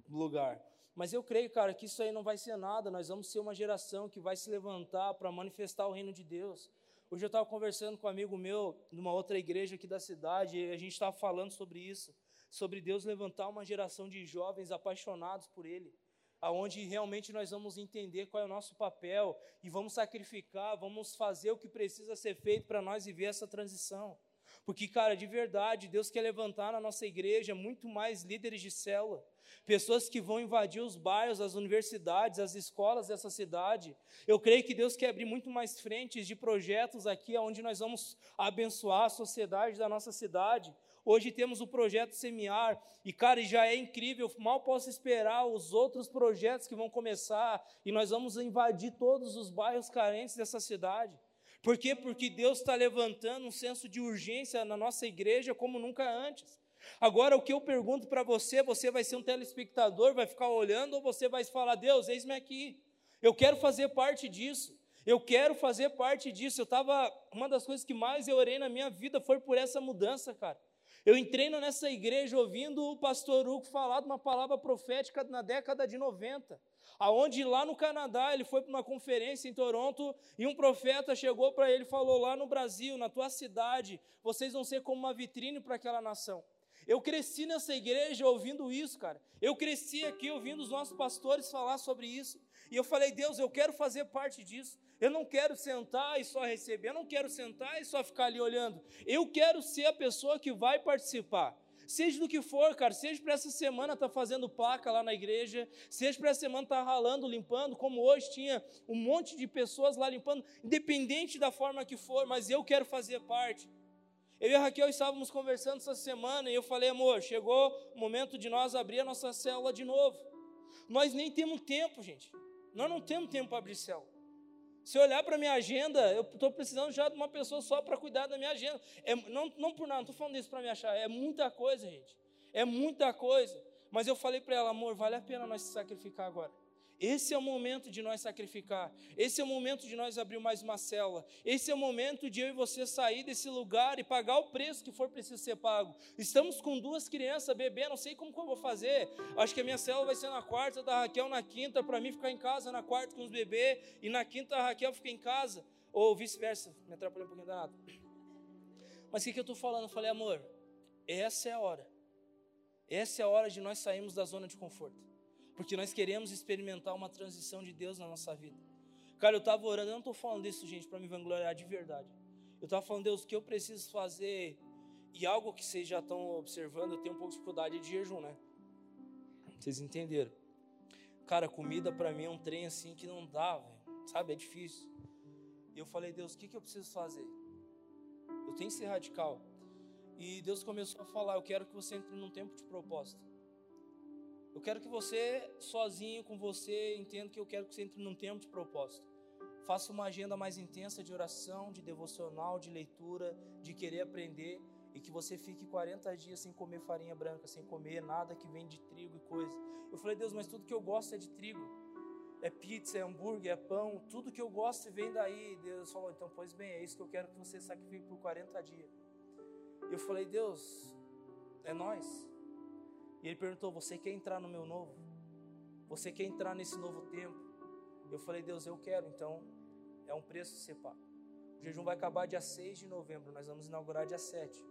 lugar. Mas eu creio, cara, que isso aí não vai ser nada. Nós vamos ser uma geração que vai se levantar para manifestar o reino de Deus. Hoje eu estava conversando com um amigo meu, numa outra igreja aqui da cidade, e a gente estava falando sobre isso, sobre Deus levantar uma geração de jovens apaixonados por Ele, aonde realmente nós vamos entender qual é o nosso papel e vamos sacrificar, vamos fazer o que precisa ser feito para nós viver essa transição. Porque, cara, de verdade, Deus quer levantar na nossa igreja muito mais líderes de célula pessoas que vão invadir os bairros, as universidades, as escolas dessa cidade. Eu creio que Deus quer abrir muito mais frentes de projetos aqui, onde nós vamos abençoar a sociedade da nossa cidade. Hoje temos o projeto Semear, e cara, já é incrível, mal posso esperar os outros projetos que vão começar, e nós vamos invadir todos os bairros carentes dessa cidade. Por quê? Porque Deus está levantando um senso de urgência na nossa igreja como nunca antes. Agora, o que eu pergunto para você, você vai ser um telespectador, vai ficar olhando, ou você vai falar, Deus, eis-me aqui, eu quero fazer parte disso, eu quero fazer parte disso. Eu estava, uma das coisas que mais eu orei na minha vida foi por essa mudança, cara. Eu entrei nessa igreja ouvindo o pastor Hugo falar de uma palavra profética na década de 90, aonde lá no Canadá ele foi para uma conferência em Toronto e um profeta chegou para ele e falou: lá no Brasil, na tua cidade, vocês vão ser como uma vitrine para aquela nação. Eu cresci nessa igreja ouvindo isso, cara. Eu cresci aqui ouvindo os nossos pastores falar sobre isso. E eu falei, Deus, eu quero fazer parte disso. Eu não quero sentar e só receber. Eu não quero sentar e só ficar ali olhando. Eu quero ser a pessoa que vai participar. Seja do que for, cara, seja para essa semana tá fazendo placa lá na igreja, seja para essa semana tá ralando, limpando, como hoje tinha um monte de pessoas lá limpando, independente da forma que for, mas eu quero fazer parte. Eu e a Raquel estávamos conversando essa semana e eu falei, amor, chegou o momento de nós abrir a nossa célula de novo. Nós nem temos tempo, gente. Nós não temos tempo para abrir célula. Se olhar para a minha agenda, eu estou precisando já de uma pessoa só para cuidar da minha agenda. É, não, não por nada, não estou falando isso para me achar. É muita coisa, gente. É muita coisa. Mas eu falei para ela, amor, vale a pena nós se sacrificar agora. Esse é o momento de nós sacrificar. Esse é o momento de nós abrir mais uma célula. Esse é o momento de eu e você sair desse lugar e pagar o preço que for preciso ser pago. Estamos com duas crianças, bebê, não sei como que eu vou fazer. Acho que a minha célula vai ser na quarta, da Raquel na quinta, para mim ficar em casa na quarta com os bebês e na quinta a Raquel fica em casa. Ou vice-versa, me atrapalhei um pouquinho danado. Mas o que, que eu estou falando? Eu falei, amor, essa é a hora. Essa é a hora de nós sairmos da zona de conforto porque nós queremos experimentar uma transição de Deus na nossa vida. Cara, eu estava orando, eu não estou falando disso, gente, para me vangloriar de verdade. Eu estava falando, Deus, o que eu preciso fazer? E algo que vocês já estão observando, eu tenho um pouco de dificuldade de jejum, né? Vocês entenderam? Cara, comida para mim é um trem assim que não dá, véio, sabe? É difícil. E eu falei, Deus, o que, que eu preciso fazer? Eu tenho que ser radical. E Deus começou a falar: Eu quero que você entre num tempo de propósito. Eu quero que você, sozinho com você, entenda que eu quero que você entre num tempo de propósito. Faça uma agenda mais intensa de oração, de devocional, de leitura, de querer aprender e que você fique 40 dias sem comer farinha branca, sem comer nada que vem de trigo e coisa. Eu falei, Deus, mas tudo que eu gosto é de trigo. É pizza, é hambúrguer, é pão, tudo que eu gosto vem daí. Deus falou, então, pois bem, é isso que eu quero que você sacrifique por 40 dias. Eu falei, Deus, é nós. E ele perguntou: Você quer entrar no meu novo? Você quer entrar nesse novo tempo? Eu falei: Deus, eu quero. Então, é um preço ser pago. O jejum vai acabar dia 6 de novembro, nós vamos inaugurar dia 7.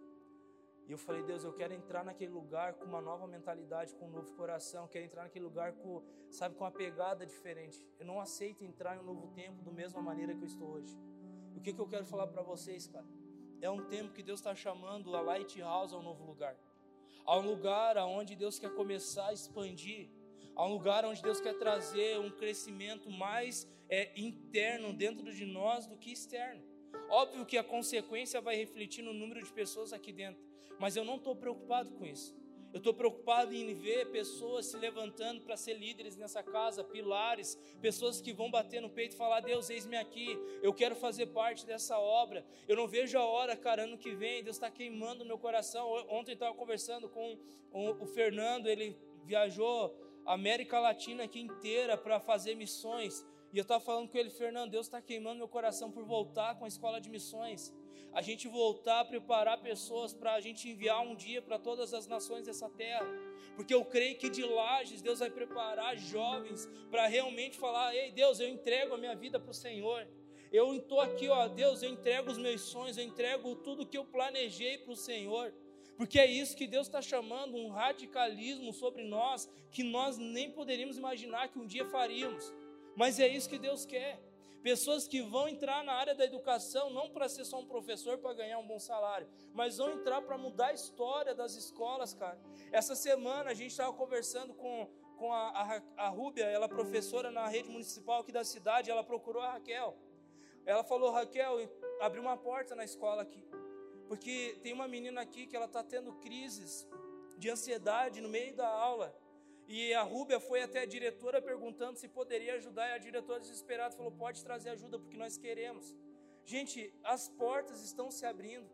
E eu falei: Deus, eu quero entrar naquele lugar com uma nova mentalidade, com um novo coração. Quero entrar naquele lugar com, sabe, com uma pegada diferente. Eu não aceito entrar em um novo tempo da mesma maneira que eu estou hoje. O que, que eu quero falar para vocês, cara? É um tempo que Deus está chamando a Lighthouse a um novo lugar. Há um lugar onde Deus quer começar a expandir. Há um lugar onde Deus quer trazer um crescimento mais é, interno dentro de nós do que externo. Óbvio que a consequência vai refletir no número de pessoas aqui dentro, mas eu não estou preocupado com isso. Eu estou preocupado em ver pessoas se levantando para ser líderes nessa casa, pilares, pessoas que vão bater no peito e falar: Deus, eis-me aqui, eu quero fazer parte dessa obra. Eu não vejo a hora, cara, ano que vem, Deus está queimando meu coração. Ontem estava conversando com o Fernando, ele viajou a América Latina aqui inteira para fazer missões. E eu estava falando com ele, Fernando, Deus está queimando meu coração por voltar com a escola de missões a gente voltar a preparar pessoas para a gente enviar um dia para todas as nações dessa terra. Porque eu creio que de lajes Deus vai preparar jovens para realmente falar: Ei, Deus, eu entrego a minha vida para o Senhor. Eu estou aqui, ó, Deus, eu entrego os meus sonhos, eu entrego tudo que eu planejei para o Senhor. Porque é isso que Deus está chamando, um radicalismo sobre nós, que nós nem poderíamos imaginar que um dia faríamos. Mas é isso que Deus quer. Pessoas que vão entrar na área da educação não para ser só um professor para ganhar um bom salário, mas vão entrar para mudar a história das escolas, cara. Essa semana a gente estava conversando com, com a, a, a Rúbia, ela é professora na rede municipal aqui da cidade, ela procurou a Raquel. Ela falou, Raquel, abriu uma porta na escola aqui, porque tem uma menina aqui que ela está tendo crises de ansiedade no meio da aula. E a Rúbia foi até a diretora perguntando se poderia ajudar, e a diretora desesperada falou: pode trazer ajuda porque nós queremos. Gente, as portas estão se abrindo,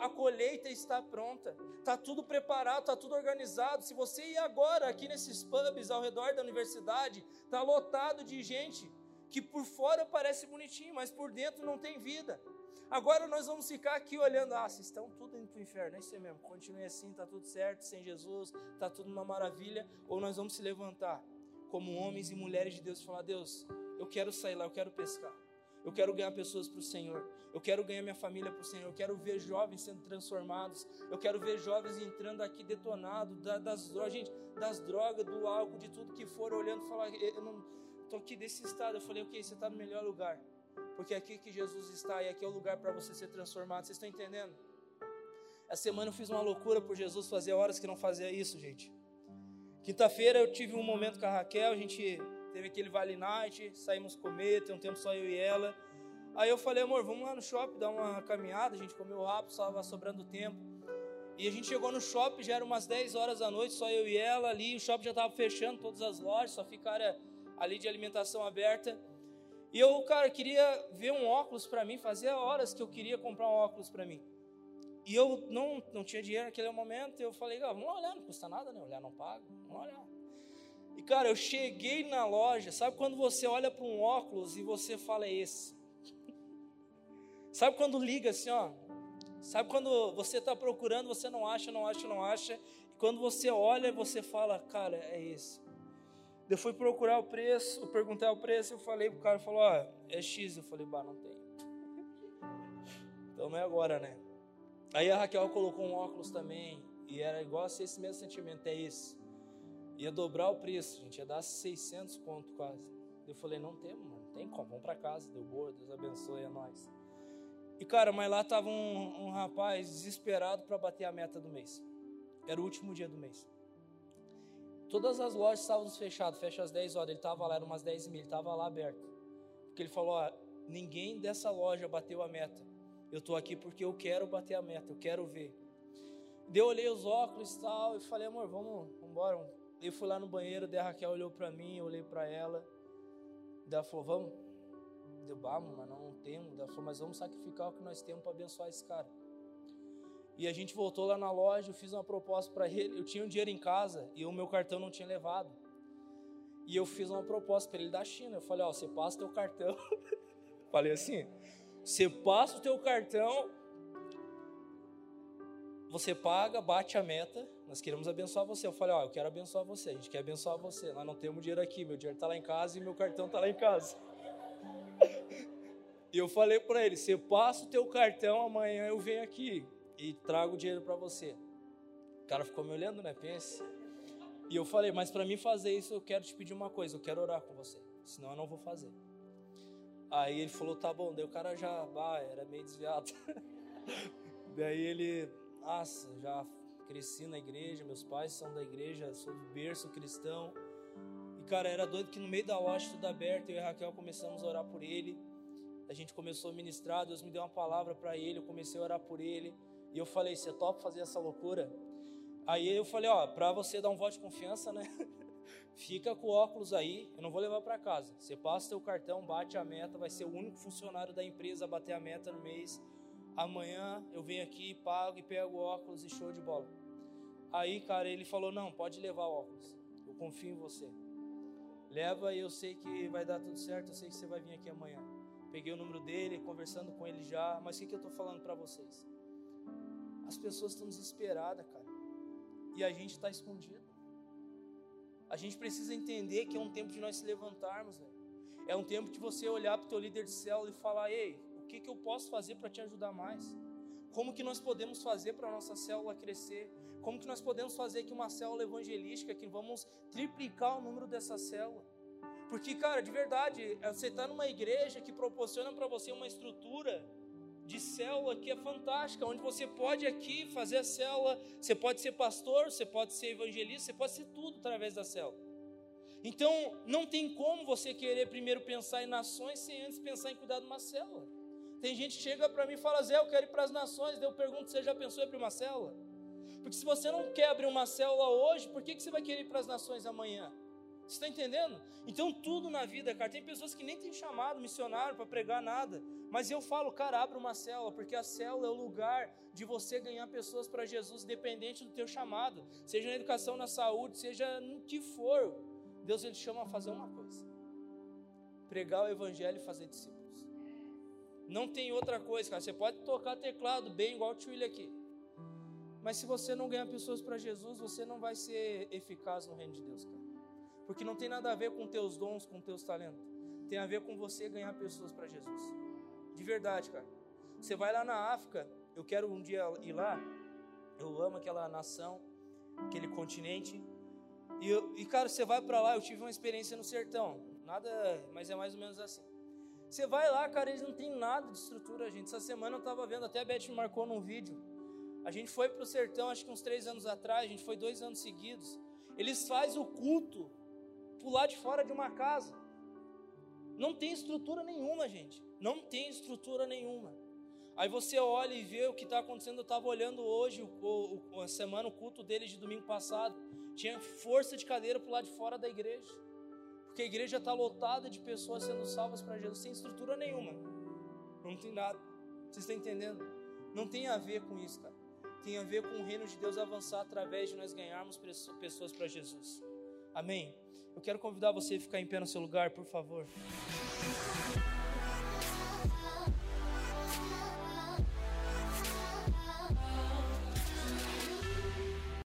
a colheita está pronta, está tudo preparado, está tudo organizado. Se você ir agora aqui nesses pubs ao redor da universidade, está lotado de gente que por fora parece bonitinho, mas por dentro não tem vida. Agora nós vamos ficar aqui olhando, ah, vocês estão tudo indo para o inferno, é isso mesmo, continue assim, está tudo certo, sem Jesus, está tudo uma maravilha, ou nós vamos se levantar como homens e mulheres de Deus e falar, Deus, eu quero sair lá, eu quero pescar, eu quero ganhar pessoas para o Senhor, eu quero ganhar minha família para o Senhor, eu quero ver jovens sendo transformados, eu quero ver jovens entrando aqui detonados das drogas, das drogas, do álcool, de tudo que for, olhando falar, eu não estou aqui desse estado, eu falei, ok, você está no melhor lugar, porque é aqui que Jesus está e aqui é o lugar para você ser transformado. Vocês estão entendendo? Essa semana eu fiz uma loucura por Jesus, fazia horas que não fazia isso, gente. Quinta-feira eu tive um momento com a Raquel, a gente teve aquele Vale Night, saímos comer, tem um tempo só eu e ela. Aí eu falei, amor, vamos lá no shopping dar uma caminhada, a gente comeu rápido, estava sobrando tempo. E a gente chegou no shopping, já era umas 10 horas da noite, só eu e ela ali, o shopping já estava fechando todas as lojas, só ficaram ali de alimentação aberta. E eu, cara, queria ver um óculos para mim, fazia horas que eu queria comprar um óculos para mim. E eu não, não tinha dinheiro naquele momento, eu falei, ah, vamos lá olhar, não custa nada, né? Olhar não paga, vamos olhar. E cara, eu cheguei na loja, sabe quando você olha para um óculos e você fala, é esse? sabe quando liga assim, ó? Sabe quando você está procurando, você não acha, não acha, não acha, e quando você olha, você fala, cara, é esse. Eu fui procurar o preço, eu perguntei o preço, eu falei pro cara, falou, ó, é X, eu falei, bah, não tem. Então não é agora, né? Aí a Raquel colocou um óculos também, e era igual a ser esse mesmo sentimento, é esse. Ia dobrar o preço, gente, ia dar 600 conto quase. Eu falei, não temos, mano, tem como, vamos para casa, deu boa, Deus abençoe a nós. E cara, mas lá tava um, um rapaz desesperado para bater a meta do mês. Era o último dia do mês. Todas as lojas estavam fechadas, fecha às 10 horas. Ele estava lá, eram umas 10 mil, ele estava lá aberto. Porque ele falou: ó, ninguém dessa loja bateu a meta. Eu estou aqui porque eu quero bater a meta, eu quero ver. Daí eu olhei os óculos e tal, e falei, amor, vamos, vamos embora. Eu fui lá no banheiro, daí a Raquel olhou para mim, eu olhei para ela. Daí ela falou, vamos. Deu, vamos, mas não temos. Daí ela falou, mas vamos sacrificar o que nós temos para abençoar esse cara. E a gente voltou lá na loja, eu fiz uma proposta para ele. Eu tinha um dinheiro em casa e o meu cartão não tinha levado. E eu fiz uma proposta para ele da China. Eu falei, ó, você passa o teu cartão. falei assim, você passa o teu cartão, você paga, bate a meta, nós queremos abençoar você. Eu falei, ó, eu quero abençoar você, a gente quer abençoar você. Nós não temos dinheiro aqui, meu dinheiro está lá em casa e meu cartão está lá em casa. e eu falei para ele, você passa o teu cartão, amanhã eu venho aqui e trago o dinheiro para você. O cara ficou me olhando, né? Pense. E eu falei, mas para mim fazer isso, eu quero te pedir uma coisa, eu quero orar com você, senão eu não vou fazer. Aí ele falou, tá bom. Daí o cara já, ah, era meio desviado. Daí ele, nossa, já cresci na igreja, meus pais são da igreja, sou do berço cristão. E cara, era doido que no meio da loja, tudo aberto, eu e Raquel começamos a orar por ele. A gente começou a ministrar, Deus me deu uma palavra para ele, eu comecei a orar por ele. E eu falei, você topa fazer essa loucura? Aí eu falei, ó, para você dar um voto de confiança, né? Fica com o óculos aí, eu não vou levar para casa. Você passa seu cartão, bate a meta, vai ser o único funcionário da empresa a bater a meta no mês. Amanhã eu venho aqui, pago e pego o óculos e show de bola. Aí, cara, ele falou: "Não, pode levar o óculos. Eu confio em você. Leva e eu sei que vai dar tudo certo, eu sei que você vai vir aqui amanhã." Peguei o número dele, conversando com ele já, mas o que, que eu estou falando para vocês? As pessoas estão desesperadas, cara. E a gente está escondido. A gente precisa entender que é um tempo de nós se levantarmos, velho. É um tempo de você olhar para o teu líder de célula e falar: ei, o que, que eu posso fazer para te ajudar mais? Como que nós podemos fazer para a nossa célula crescer? Como que nós podemos fazer que uma célula evangelística, que vamos triplicar o número dessa célula? Porque, cara, de verdade, você está numa igreja que proporciona para você uma estrutura de célula que é fantástica, onde você pode aqui fazer a célula, você pode ser pastor, você pode ser evangelista, você pode ser tudo através da célula. Então, não tem como você querer primeiro pensar em nações sem antes pensar em cuidar de uma célula. Tem gente que chega para mim e fala, Zé, eu quero ir para as nações. Daí eu pergunto, você já pensou em abrir uma célula? Porque se você não quer abrir uma célula hoje, por que, que você vai querer ir para as nações amanhã? Você está entendendo? Então, tudo na vida, cara, tem pessoas que nem têm chamado missionário para pregar nada, mas eu falo, cara, abra uma célula, porque a célula é o lugar de você ganhar pessoas para Jesus, independente do teu chamado, seja na educação, na saúde, seja no que for. Deus ele chama a fazer uma coisa: pregar o evangelho e fazer discípulos. Não tem outra coisa, cara. Você pode tocar teclado bem igual o tio William aqui. Mas se você não ganhar pessoas para Jesus, você não vai ser eficaz no reino de Deus, cara. Porque não tem nada a ver com teus dons, com teus talentos. Tem a ver com você ganhar pessoas para Jesus. De verdade, cara. Você vai lá na África, eu quero um dia ir lá. Eu amo aquela nação, aquele continente. E, eu, e cara, você vai para lá, eu tive uma experiência no sertão. Nada, mas é mais ou menos assim. Você vai lá, cara, eles não tem nada de estrutura, gente. Essa semana eu tava vendo, até a Beth me marcou num vídeo. A gente foi pro sertão, acho que uns três anos atrás, a gente foi dois anos seguidos. Eles fazem o culto pular de fora de uma casa. Não tem estrutura nenhuma, gente. Não tem estrutura nenhuma. Aí você olha e vê o que está acontecendo. Eu estava olhando hoje, o, o, a semana, o culto dele de domingo passado. Tinha força de cadeira para lado de fora da igreja. Porque a igreja está lotada de pessoas sendo salvas para Jesus sem estrutura nenhuma. Não tem nada. Vocês estão entendendo? Não tem a ver com isso, cara. Tem a ver com o reino de Deus avançar através de nós ganharmos pessoas para Jesus. Amém? Eu quero convidar você a ficar em pé no seu lugar, por favor.